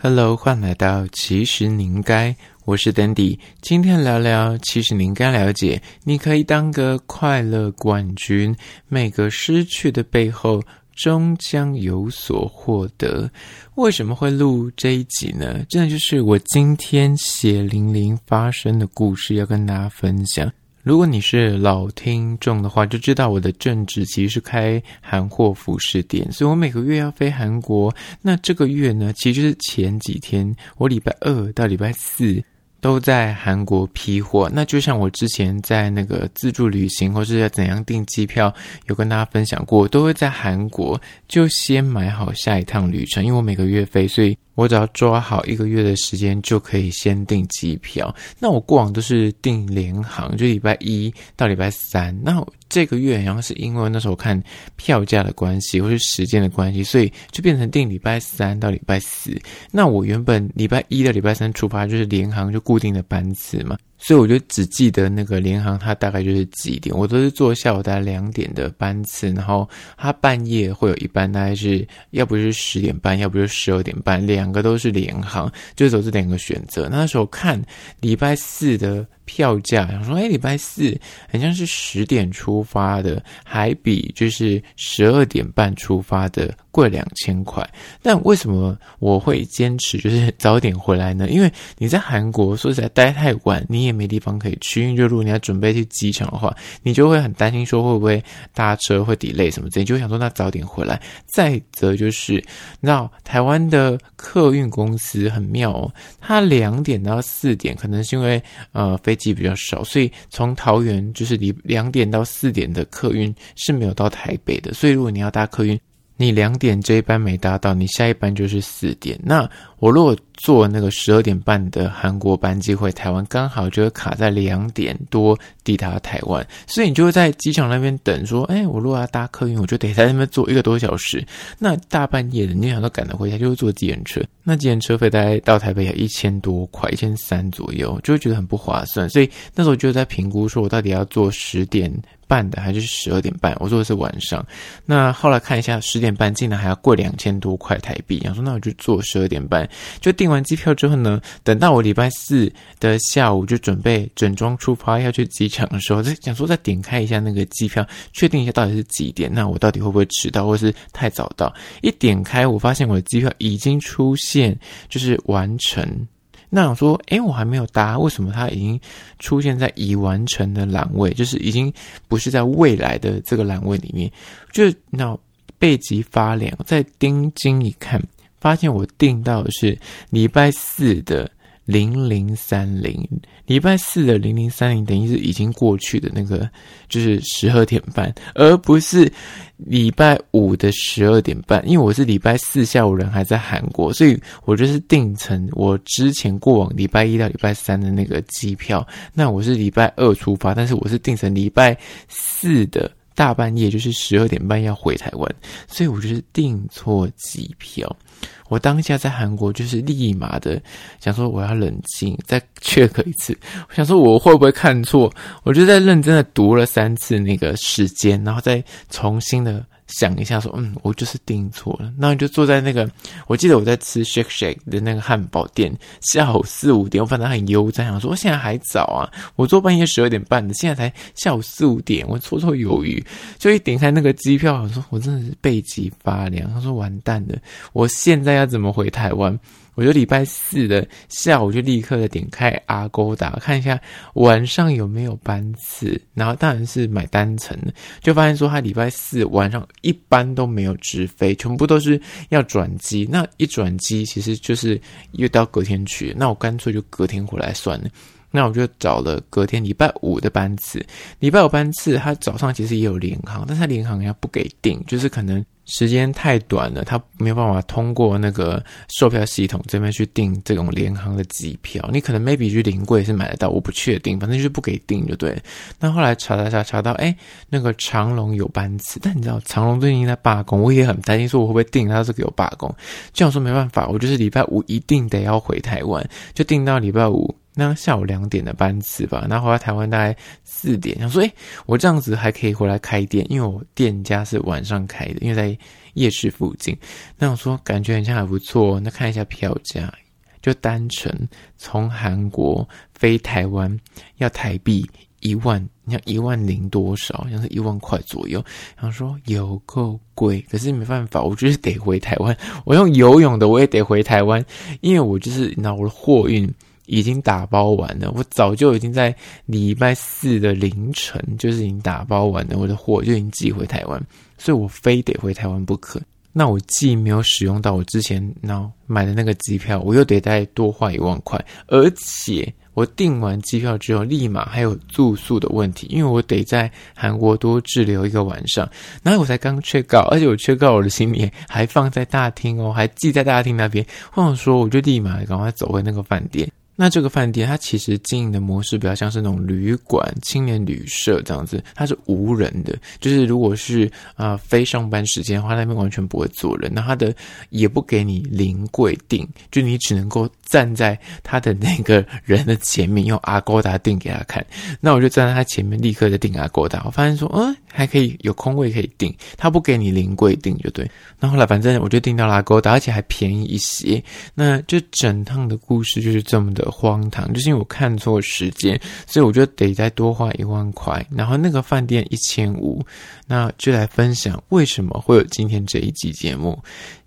Hello，欢迎来到其实你应该，我是 Dandy，今天聊聊其实你应该了解，你可以当个快乐冠军，每个失去的背后终将有所获得。为什么会录这一集呢？真的就是我今天血淋淋发生的故事要跟大家分享。如果你是老听众的话，就知道我的正职其实是开韩货服饰店，所以我每个月要飞韩国。那这个月呢，其实是前几天，我礼拜二到礼拜四都在韩国批货。那就像我之前在那个自助旅行或是要怎样订机票，有跟大家分享过，都会在韩国就先买好下一趟旅程，因为我每个月飞，所以。我只要抓好一个月的时间，就可以先订机票。那我过往都是订联航，就礼拜一到礼拜三。那这个月然后是因为那时候看票价的关系，或是时间的关系，所以就变成订礼拜三到礼拜四。那我原本礼拜一到礼拜三出发，就是联航就固定的班次嘛。所以我就只记得那个联航，它大概就是几点，我都是坐下午大概两点的班次，然后它半夜会有一班，大概是要不是十点半，要不是十二点半，两个都是联航，就走这两个选择。那时候看礼拜四的。票价，想说，哎，礼拜四好像是十点出发的，还比就是十二点半出发的贵两千块。但为什么我会坚持就是早点回来呢？因为你在韩国说实在待太晚，你也没地方可以去。因为如果你要准备去机场的话，你就会很担心说会不会搭车会 delay 什么之类，就想说那早点回来。再则就是，你知道台湾的客运公司很妙哦，它两点到四点，可能是因为呃飞。机比较少，所以从桃园就是离两点到四点的客运是没有到台北的。所以如果你要搭客运，你两点这一班没搭到，你下一班就是四点。那我如果坐那个十二点半的韩国班机回台湾，刚好就会卡在两点多抵达台湾，所以你就会在机场那边等。说，哎，我如果要搭客运，我就得在那边坐一个多小时。那大半夜的，你想都赶得回家，就会坐计程车。那计程车费大概到台北要一千多块，一千三左右，就会觉得很不划算。所以那时候就在评估，说我到底要坐十点半的还是十二点半？我说的是晚上。那后来看一下，十点半竟然还要贵两千多块台币。想说，那我就坐十二点半，就订完机票之后呢，等到我礼拜四的下午就准备整装出发要去机场的时候，就想说再点开一下那个机票，确定一下到底是几点，那我到底会不会迟到，或是太早到？一点开，我发现我的机票已经出现，就是完成。那我说，诶，我还没有答，为什么它已经出现在已完成的栏位？就是已经不是在未来的这个栏位里面，就那背脊发凉，再盯睛一看。发现我订到的是礼拜四的零零三零，礼拜四的零零三零等于是已经过去的那个，就是十二点半，而不是礼拜五的十二点半。因为我是礼拜四下午人还在韩国，所以我就是订成我之前过往礼拜一到礼拜三的那个机票。那我是礼拜二出发，但是我是订成礼拜四的大半夜，就是十二点半要回台湾，所以我就是订错机票。我当下在韩国就是立马的想说我要冷静，再 check 一次。我想说我会不会看错？我就在认真的读了三次那个时间，然后再重新的。想一下，说，嗯，我就是订错了。那你就坐在那个，我记得我在吃 Shake Shake 的那个汉堡店，下午四五点，我反正很悠哉，想说现在还早啊，我坐半夜十二点半的，现在才下午四五点，我绰绰有余。就一点开那个机票，我说我真的是背脊发凉。他说完蛋了，我现在要怎么回台湾？我就礼拜四的下午就立刻的点开阿勾达看一下晚上有没有班次，然后当然是买单程的，就发现说他礼拜四晚上一般都没有直飞，全部都是要转机。那一转机其实就是又到隔天去，那我干脆就隔天回来算了。那我就找了隔天礼拜五的班次，礼拜五班次他早上其实也有联航，但是他联航人家不给订，就是可能。时间太短了，他没有办法通过那个售票系统这边去订这种联航的机票。你可能 maybe 去临柜是买得到，我不确定，反正就是不给订就对。那后来查查查查到，哎，那个长荣有班次，但你知道长荣最近在罢工，我也很担心说我会不会订，他是给我罢工。这样说没办法，我就是礼拜五一定得要回台湾，就订到礼拜五。那下午两点的班次吧，然后回来台湾大概四点，想说，诶，我这样子还可以回来开店，因为我店家是晚上开的，因为在夜市附近。那我说感觉好像还不错，那看一下票价，就单程从韩国飞台湾要台币一万，你看一万零多少，好像是一万块左右。然后说有够贵，可是没办法，我就是得回台湾。我用游泳的，我也得回台湾，因为我就是拿我的货运已经打包完了。我早就已经在礼拜四的凌晨，就是已经打包完了，我的货就已经寄回台湾，所以我非得回台湾不可。那我既没有使用到我之前那买的那个机票，我又得再多花一万块，而且。我订完机票之后，立马还有住宿的问题，因为我得在韩国多滞留一个晚上。然后我才刚 check out，而且我 check out 我的行李还放在大厅哦，还寄在大厅那边。或者说，我就立马赶快走回那个饭店。那这个饭店它其实经营的模式比较像是那种旅馆、青年旅社这样子，它是无人的。就是如果是啊、非上班时间的话，那边完全不会坐人。那它的也不给你临柜订，就你只能够站在他的那个人的前面，用 Agoda 订给他看。那我就站在他前面，立刻就订 Agoda。我发现说，嗯，还可以有空位可以订，他不给你临柜订就对。那后来反正我就订到了 Agoda，而且还便宜一些。那这整趟的故事就是这么的。荒唐，就是因为我看错时间，所以我就得再多花一万块。然后那个饭店一千五，那就来分享为什么会有今天这一集节目。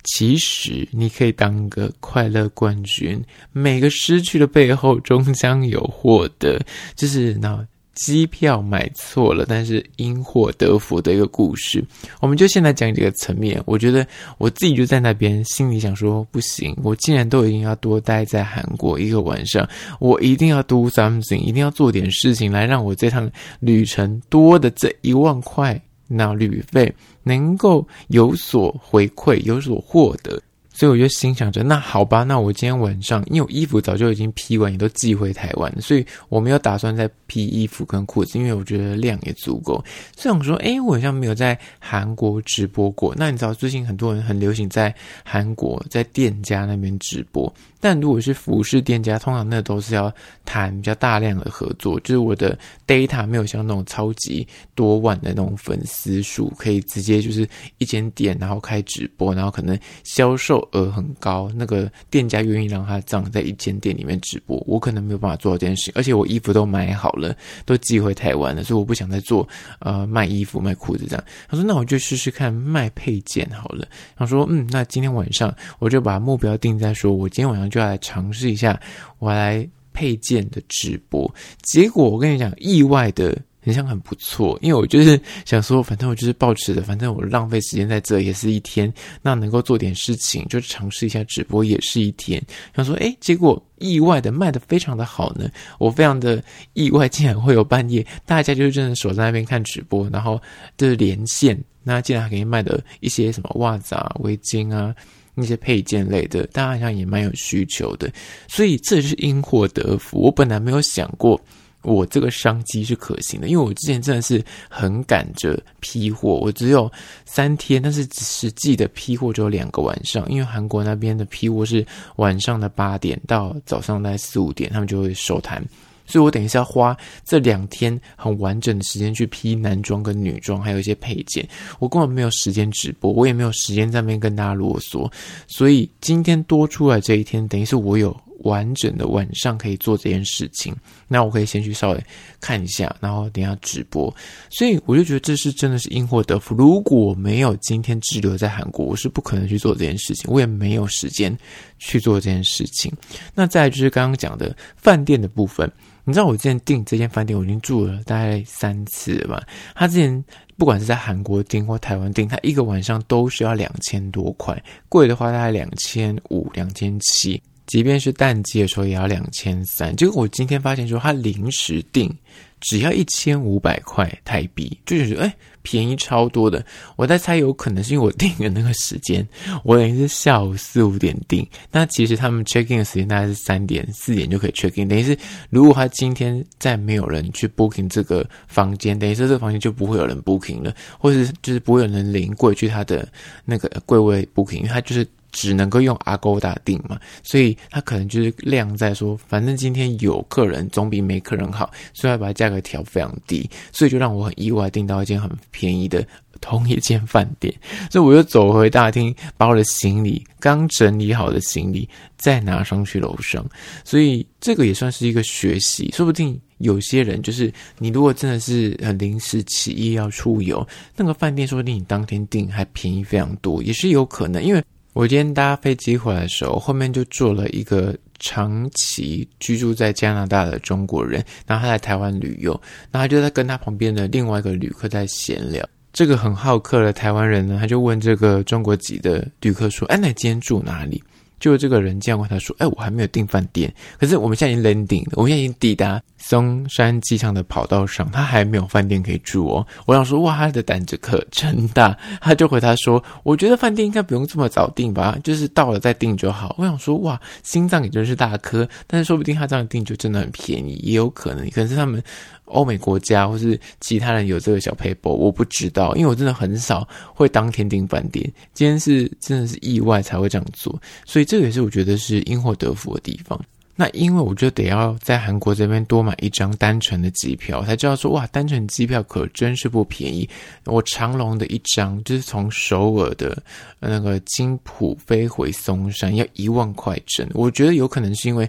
其实你可以当个快乐冠军，每个失去的背后终将有获得，就是那。机票买错了，但是因祸得福的一个故事，我们就先来讲几个层面。我觉得我自己就在那边，心里想说：不行，我既然都已经要多待在韩国一个晚上，我一定要 do something，一定要做点事情来让我这趟旅程多的这一万块那旅费能够有所回馈，有所获得。所以我就心想着，那好吧，那我今天晚上，因为我衣服早就已经批完，也都寄回台湾，所以我没有打算再批衣服跟裤子，因为我觉得量也足够。所以我说，诶，我好像没有在韩国直播过。那你知道，最近很多人很流行在韩国在店家那边直播。但如果是服饰店家，通常那都是要谈比较大量的合作，就是我的 data 没有像那种超级多万的那种粉丝数，可以直接就是一间店然后开直播，然后可能销售额很高，那个店家愿意让他这样在一间店里面直播，我可能没有办法做到这件事情，而且我衣服都买好了，都寄回台湾了，所以我不想再做呃卖衣服卖裤子这样。他说那我就试试看卖配件好了。他说嗯，那今天晚上我就把目标定在说我今天晚上。就要来尝试一下，我来配件的直播。结果我跟你讲，意外的很像很不错，因为我就是想说，反正我就是抱持的，反正我浪费时间在这也是一天，那能够做点事情，就尝试一下直播也是一天。想说，诶，结果意外的卖得非常的好呢，我非常的意外，竟然会有半夜大家就是真的守在那边看直播，然后就是连线，那竟然还可以卖的一些什么袜子啊、围巾啊。那些配件类的，大家好像也蛮有需求的，所以这是因祸得福。我本来没有想过我这个商机是可行的，因为我之前真的是很赶着批货，我只有三天，但是实际的批货只有两个晚上，因为韩国那边的批货是晚上的八点到早上大概四五点，他们就会收摊。所以我等一下花这两天很完整的时间去批男装跟女装，还有一些配件，我根本没有时间直播，我也没有时间在那边跟大家啰嗦。所以今天多出来这一天，等于是我有完整的晚上可以做这件事情。那我可以先去稍微看一下，然后等一下直播。所以我就觉得这是真的是因祸得福。如果没有今天滞留在韩国，我是不可能去做这件事情，我也没有时间去做这件事情。那再就是刚刚讲的饭店的部分。你知道我之前订这间饭店，我已经住了大概三次了吧？他之前不管是在韩国订或台湾订，他一个晚上都需要两千多块，贵的话大概两千五、两千七，即便是淡季的时候也要两千三。结果我今天发现说，他临时订只要一千五百块台币，就觉得哎。便宜超多的，我在猜有可能是因为我订的那个时间，我等于是下午四五点订，那其实他们 check in 的时间大概是三点四点就可以 check in，等于是如果他今天再没有人去 booking 这个房间，等于是这个房间就不会有人 booking 了，或者是就是不会有人临柜去他的那个柜位 booking，因为他就是。只能够用 Agoda 订嘛，所以他可能就是量在说，反正今天有客人总比没客人好，所以要把价格调非常低，所以就让我很意外订到一间很便宜的同一间饭店，所以我又走回大厅，把我的行李刚整理好的行李再拿上去楼上。所以这个也算是一个学习，说不定有些人就是你如果真的是很临时起意要出游，那个饭店说不定你当天订还便宜非常多，也是有可能。因为我今天搭飞机回来的时候，后面就坐了一个。长期居住在加拿大的中国人，然后他来台湾旅游，然后他就在跟他旁边的另外一个旅客在闲聊。这个很好客的台湾人呢，他就问这个中国籍的旅客说：“哎，那你今天住哪里？”就这个人这样问他说：“哎，我还没有订饭店，可是我们现在已经 landing，我们现在已经抵达松山机场的跑道上，他还没有饭店可以住哦。”我想说：“哇，他的胆子可真大。”他就回他说：“我觉得饭店应该不用这么早订吧，就是到了再订就好。”我想说：“哇，心脏也真是大颗，但是说不定他这样订就真的很便宜，也有可能，可能是他们。”欧美国家或是其他人有这个小撇步，我不知道，因为我真的很少会当天订饭店。今天是真的是意外才会这样做，所以这个也是我觉得是因祸得福的地方。那因为我就得要在韩国这边多买一张单程的机票，才知道说哇，单程机票可真是不便宜。我长龙的一张就是从首尔的那个金浦飞回松山要一万块整，我觉得有可能是因为。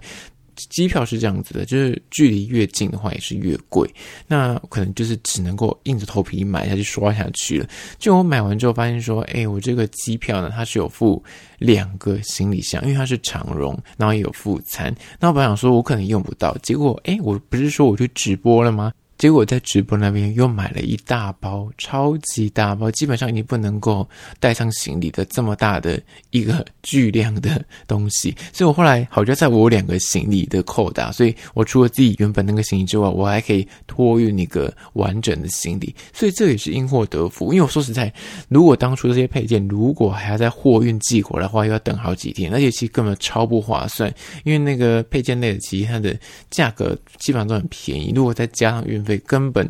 机票是这样子的，就是距离越近的话也是越贵，那可能就是只能够硬着头皮买下去刷下去了。就我买完之后发现说，哎，我这个机票呢，它是有附两个行李箱，因为它是长荣，然后也有附餐。那我本来想说我可能用不到，结果哎，我不是说我去直播了吗？结果在直播那边又买了一大包，超级大包，基本上已经不能够带上行李的这么大的一个巨量的东西。所以我后来好在在我两个行李的扣打，所以我除了自己原本那个行李之外，我还可以托运一个完整的行李。所以这也是因祸得福。因为我说实在，如果当初这些配件如果还要在货运寄过来的话，又要等好几天，而且其实根本超不划算。因为那个配件类的，其实它的价格基本上都很便宜，如果再加上运费。根本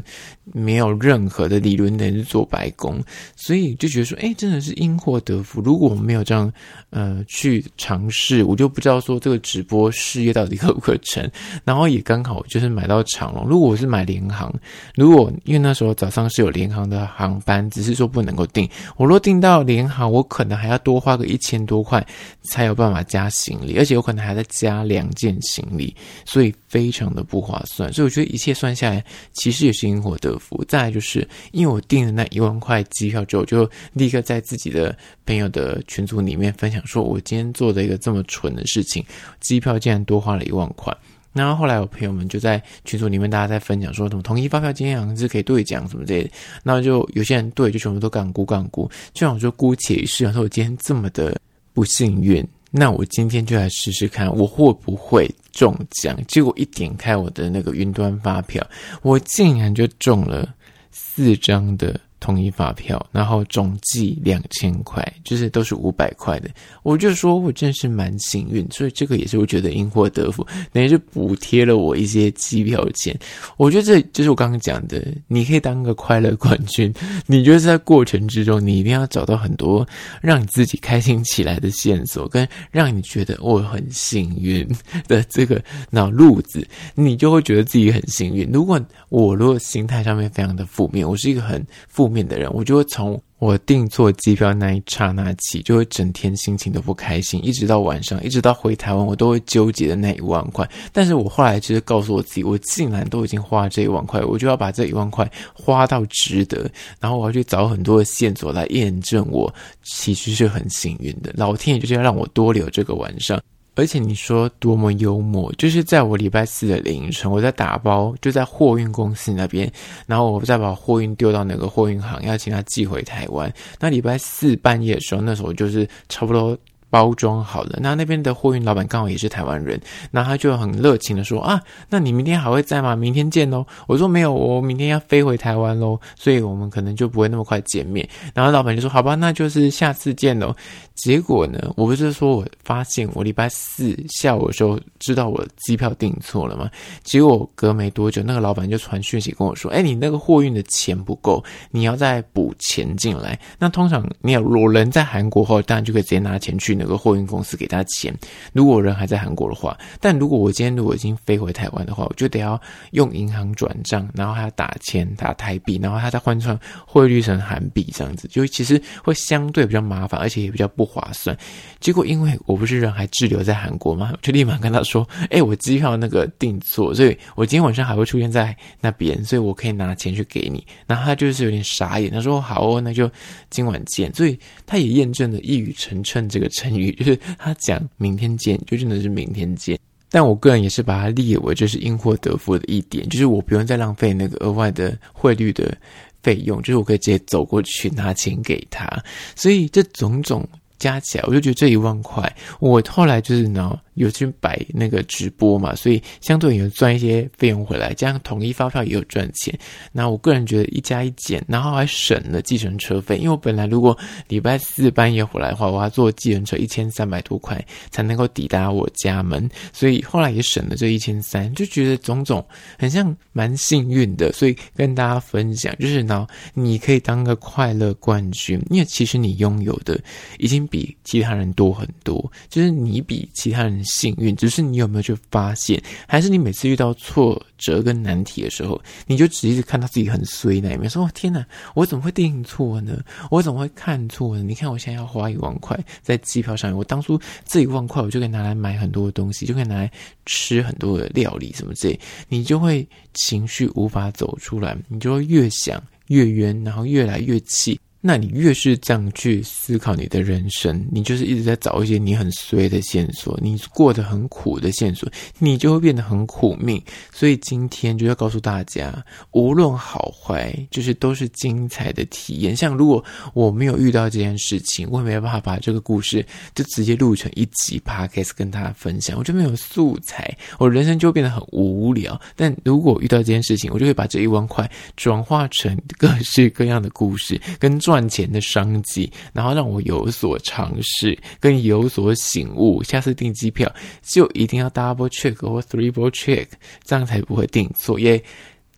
没有任何的理论能做白工，所以就觉得说，哎，真的是因祸得福。如果我没有这样，呃，去尝试，我就不知道说这个直播事业到底可不可成。然后也刚好就是买到长龙。如果我是买联航，如果因为那时候早上是有联航的航班，只是说不能够订。我若订到联航，我可能还要多花个一千多块才有办法加行李，而且有可能还在加两件行李，所以非常的不划算。所以我觉得一切算下来。其实也是因祸得福。再来就是，因为我订了那一万块机票之后，就立刻在自己的朋友的群组里面分享，说我今天做了一个这么蠢的事情，机票竟然多花了一万块。然后后来我朋友们就在群组里面大家在分享说，什么统一发票今天好像是可以兑奖什么之类的。然后就有些人对，就全部都干估干估。就像我说姑且一试，说我今天这么的不幸运。那我今天就来试试看，我会不会中奖？结果一点开我的那个云端发票，我竟然就中了四张的。统一发票，然后总计两千块，就是都是五百块的。我就说我真是蛮幸运，所以这个也是我觉得因祸得福，等于是补贴了我一些机票钱。我觉得这就是我刚刚讲的，你可以当个快乐冠军。你觉得在过程之中，你一定要找到很多让你自己开心起来的线索，跟让你觉得我很幸运的这个脑路子，你就会觉得自己很幸运。如果我如果心态上面非常的负面，我是一个很负面的人，我就会从我订错机票那一刹那起，就会整天心情都不开心，一直到晚上，一直到回台湾，我都会纠结的那一万块。但是我后来其实告诉我自己，我竟然都已经花这一万块，我就要把这一万块花到值得，然后我要去找很多的线索来验证我其实是很幸运的。老天爷就是要让我多留这个晚上。而且你说多么幽默，就是在我礼拜四的凌晨，我在打包，就在货运公司那边，然后我再把货运丢到那个货运行，要请他寄回台湾。那礼拜四半夜的时候，那时候就是差不多。包装好了，那那边的货运老板刚好也是台湾人，那他就很热情的说啊，那你明天还会在吗？明天见喽。我说没有，我明天要飞回台湾喽，所以我们可能就不会那么快见面。然后老板就说好吧，那就是下次见喽。结果呢，我不是说我发现我礼拜四下午的时候知道我机票订错了吗？结果隔没多久，那个老板就传讯息跟我说，哎，你那个货运的钱不够，你要再补钱进来。那通常你有我人在韩国后，当然就可以直接拿钱去。那个货运公司给他钱。如果人还在韩国的话，但如果我今天如果已经飞回台湾的话，我就得要用银行转账，然后还要打钱打台币，然后他再换算汇率成韩币这样子，就其实会相对比较麻烦，而且也比较不划算。结果因为我不是人还滞留在韩国嘛，我就立马跟他说：“哎、我机票那个订错，所以我今天晚上还会出现在那边，所以我可以拿钱去给你。”然后他就是有点傻眼，他说：“好哦，那就今晚见。”所以他也验证了“一语成谶”这个成就是他讲“明天见”，就真的是明天见。但我个人也是把它列为就是因祸得福的一点，就是我不用再浪费那个额外的汇率的费用，就是我可以直接走过去拿钱给他。所以这种种加起来，我就觉得这一万块，我后来就是呢。有去摆那个直播嘛，所以相对有赚一些费用回来，这样统一发票也有赚钱。那我个人觉得一加一减，然后还省了计程车费，因为我本来如果礼拜四半夜回来的话，我要坐计程车一千三百多块才能够抵达我家门，所以后来也省了这一千三，就觉得种种很像蛮幸运的，所以跟大家分享，就是呢，你可以当个快乐冠军，因为其实你拥有的已经比其他人多很多，就是你比其他人。幸运，只是你有没有去发现，还是你每次遇到挫折跟难题的时候，你就只一直看到自己很衰那一面，说：“天哪，我怎么会定错呢？我怎么会看错呢？你看我现在要花一万块在机票上面，我当初这一万块我就可以拿来买很多的东西，就可以拿来吃很多的料理什么之类，你就会情绪无法走出来，你就会越想越冤，然后越来越气。”那你越是这样去思考你的人生，你就是一直在找一些你很衰的线索，你过得很苦的线索，你就会变得很苦命。所以今天就要告诉大家，无论好坏，就是都是精彩的体验。像如果我没有遇到这件事情，我也没有办法把这个故事就直接录成一集 podcast 跟大家分享，我就没有素材，我人生就变得很无聊。但如果遇到这件事情，我就会把这一万块转化成各式各样的故事跟赚钱的商机，然后让我有所尝试，跟有所醒悟。下次订机票就一定要 double check 或 triple check，这样才不会订错。也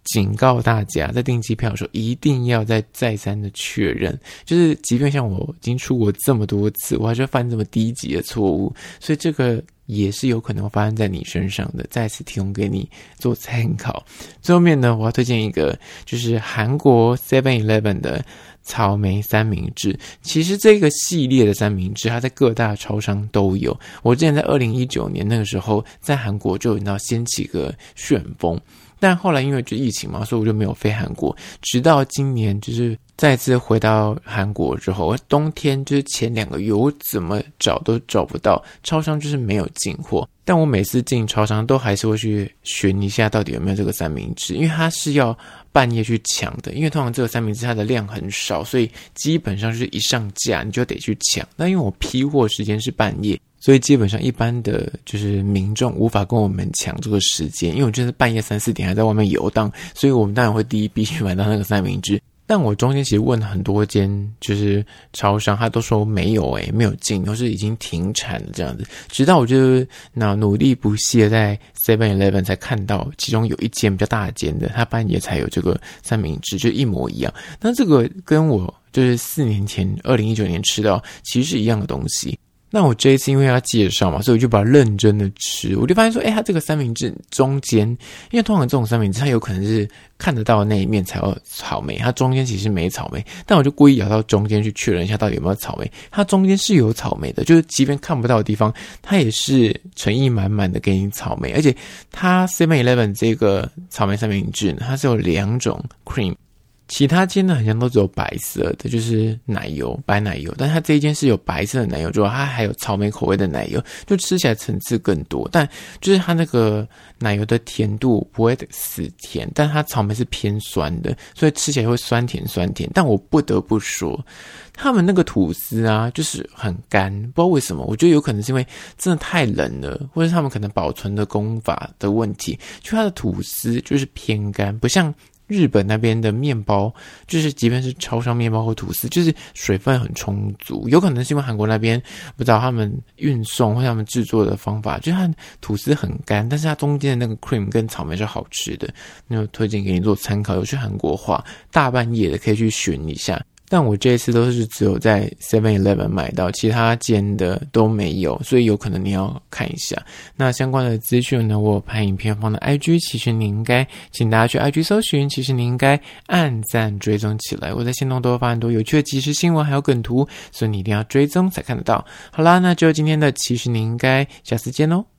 警告大家，在订机票的时候一定要再再三的确认。就是，即便像我已经出国这么多次，我还是犯这么低级的错误，所以这个也是有可能发生在你身上的。再次提供给你做参考。最后面呢，我要推荐一个，就是韩国 Seven Eleven 的。草莓三明治，其实这个系列的三明治，它在各大超商都有。我之前在二零一九年那个时候，在韩国就你知道掀起个旋风，但后来因为就疫情嘛，所以我就没有飞韩国。直到今年，就是再次回到韩国之后，冬天就是前两个月，我怎么找都找不到超商，就是没有进货。但我每次进超商，都还是会去寻一下到底有没有这个三明治，因为它是要。半夜去抢的，因为通常这个三明治它的量很少，所以基本上就是一上架你就得去抢。那因为我批货时间是半夜，所以基本上一般的就是民众无法跟我们抢这个时间，因为我就是半夜三四点还在外面游荡，所以我们当然会第一批去买到那个三明治。但我中间其实问了很多间，就是超商，他都说没有、欸，没有进，都是已经停产了这样子。直到我就那努力不懈在 Seven Eleven 才看到，其中有一间比较大间的，他半夜才有这个三明治，就一模一样。那这个跟我就是四年前二零一九年吃到其实是一样的东西。那我这一次因为要介绍嘛，所以我就把它认真的吃，我就发现说，哎，它这个三明治中间，因为通常这种三明治它有可能是看得到的那一面才有草莓，它中间其实没草莓，但我就故意咬到中间去确认一下到底有没有草莓，它中间是有草莓的，就是即便看不到的地方，它也是诚意满满的给你草莓，而且它 Seven Eleven 这个草莓三明治呢，它是有两种 cream。其他间呢，好像都只有白色的，就是奶油白奶油，但它这一间是有白色的奶油，之后它还有草莓口味的奶油，就吃起来层次更多。但就是它那个奶油的甜度不会死甜，但它草莓是偏酸的，所以吃起来会酸甜酸甜。但我不得不说，他们那个吐司啊，就是很干，不知道为什么。我觉得有可能是因为真的太冷了，或者他们可能保存的工法的问题，就它的吐司就是偏干，不像。日本那边的面包，就是即便是超商面包或吐司，就是水分很充足。有可能是因为韩国那边不知道他们运送或他们制作的方法，就是它吐司很干，但是它中间的那个 cream 跟草莓是好吃的。那就推荐给你做参考。有去韩国话，大半夜的可以去寻一下。但我这次都是只有在 Seven Eleven 买到，其他间的都没有，所以有可能你要看一下。那相关的资讯呢，我拍影片放到 IG，其实你应该，请大家去 IG 搜寻，其实你应该按赞追踪起来。我在限动都会发很多有趣的即时新闻，还有梗图，所以你一定要追踪才看得到。好啦，那就今天的，其实你应该下次见喽。